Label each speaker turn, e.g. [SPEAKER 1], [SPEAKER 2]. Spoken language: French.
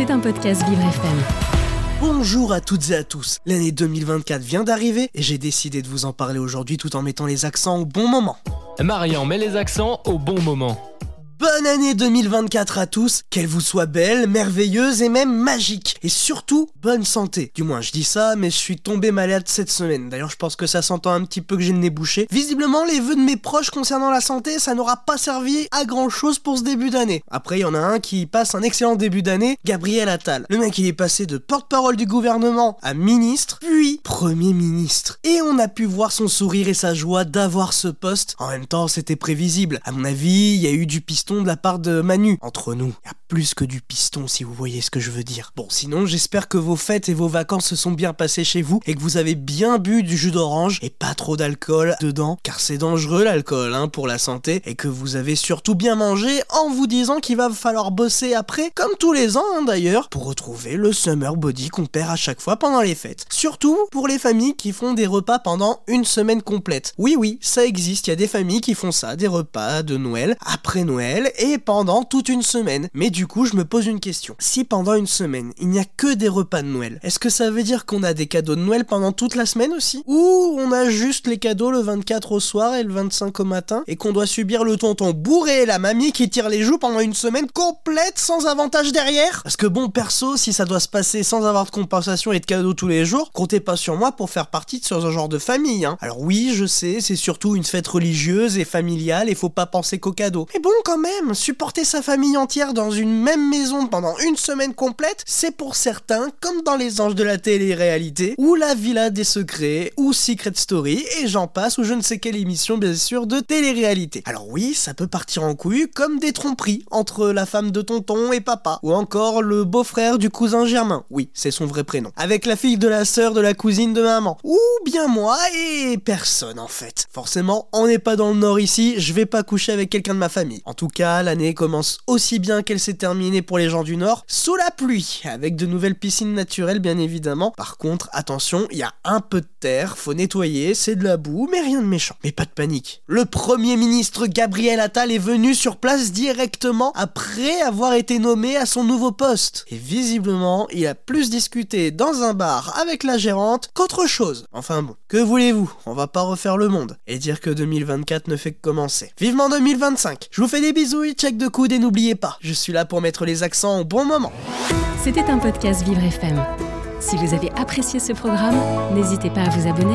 [SPEAKER 1] C'est un podcast Vivre FM.
[SPEAKER 2] Bonjour à toutes et à tous. L'année 2024 vient d'arriver et j'ai décidé de vous en parler aujourd'hui tout en mettant les accents au bon moment.
[SPEAKER 3] Marian met les accents au bon moment.
[SPEAKER 2] Bonne année 2024 à tous, qu'elle vous soit belle, merveilleuse et même magique. Et surtout, bonne santé. Du moins, je dis ça, mais je suis tombé malade cette semaine. D'ailleurs, je pense que ça s'entend un petit peu que j'ai le nez bouché. Visiblement, les vœux de mes proches concernant la santé, ça n'aura pas servi à grand chose pour ce début d'année. Après, il y en a un qui passe un excellent début d'année, Gabriel Attal. Le mec, il est passé de porte-parole du gouvernement à ministre, puis premier ministre. Et on a pu voir son sourire et sa joie d'avoir ce poste. En même temps, c'était prévisible. À mon avis, il y a eu du piston de la part de Manu. Entre nous, plus que du piston si vous voyez ce que je veux dire. Bon, sinon, j'espère que vos fêtes et vos vacances se sont bien passées chez vous et que vous avez bien bu du jus d'orange et pas trop d'alcool dedans, car c'est dangereux l'alcool hein, pour la santé et que vous avez surtout bien mangé en vous disant qu'il va falloir bosser après, comme tous les ans hein, d'ailleurs, pour retrouver le summer body qu'on perd à chaque fois pendant les fêtes. Surtout pour les familles qui font des repas pendant une semaine complète. Oui, oui, ça existe, il y a des familles qui font ça, des repas de Noël, après Noël, et pendant toute une semaine. Mais coup, je me pose une question. Si pendant une semaine, il n'y a que des repas de Noël, est-ce que ça veut dire qu'on a des cadeaux de Noël pendant toute la semaine aussi? Ou on a juste les cadeaux le 24 au soir et le 25 au matin et qu'on doit subir le tonton bourré et la mamie qui tire les joues pendant une semaine complète sans avantage derrière? Parce que bon, perso, si ça doit se passer sans avoir de compensation et de cadeaux tous les jours, comptez pas sur moi pour faire partie de ce genre de famille. Hein. Alors oui, je sais, c'est surtout une fête religieuse et familiale et faut pas penser qu'aux cadeaux. Mais bon, quand même, supporter sa famille entière dans une même maison pendant une semaine complète, c'est pour certains comme dans les anges de la télé-réalité, ou la villa des secrets, ou Secret Story, et j'en passe, ou je ne sais quelle émission bien sûr de télé-réalité. Alors oui, ça peut partir en couille comme des tromperies entre la femme de tonton et papa, ou encore le beau-frère du cousin Germain, oui, c'est son vrai prénom, avec la fille de la sœur de la cousine de maman, ou bien moi et personne en fait. Forcément, on n'est pas dans le nord ici, je vais pas coucher avec quelqu'un de ma famille. En tout cas, l'année commence aussi bien qu'elle s'est terminée pour les gens du Nord, sous la pluie, avec de nouvelles piscines naturelles bien évidemment. Par contre, attention, il y a un peu de terre, faut nettoyer, c'est de la boue, mais rien de méchant. Mais pas de panique. Le Premier ministre Gabriel Attal est venu sur place directement après avoir été nommé à son nouveau poste. Et visiblement, il a plus discuté dans un bar avec la gérante qu'autre chose. Enfin bon, que voulez-vous? On va pas refaire le monde et dire que 2024 ne fait que commencer. Vivement 2025. Je vous fais des bisous check de coude et n'oubliez pas, je suis là pour mettre les accents au bon moment.
[SPEAKER 1] C'était un podcast Vivre FM. Si vous avez apprécié ce programme, n'hésitez pas à vous abonner.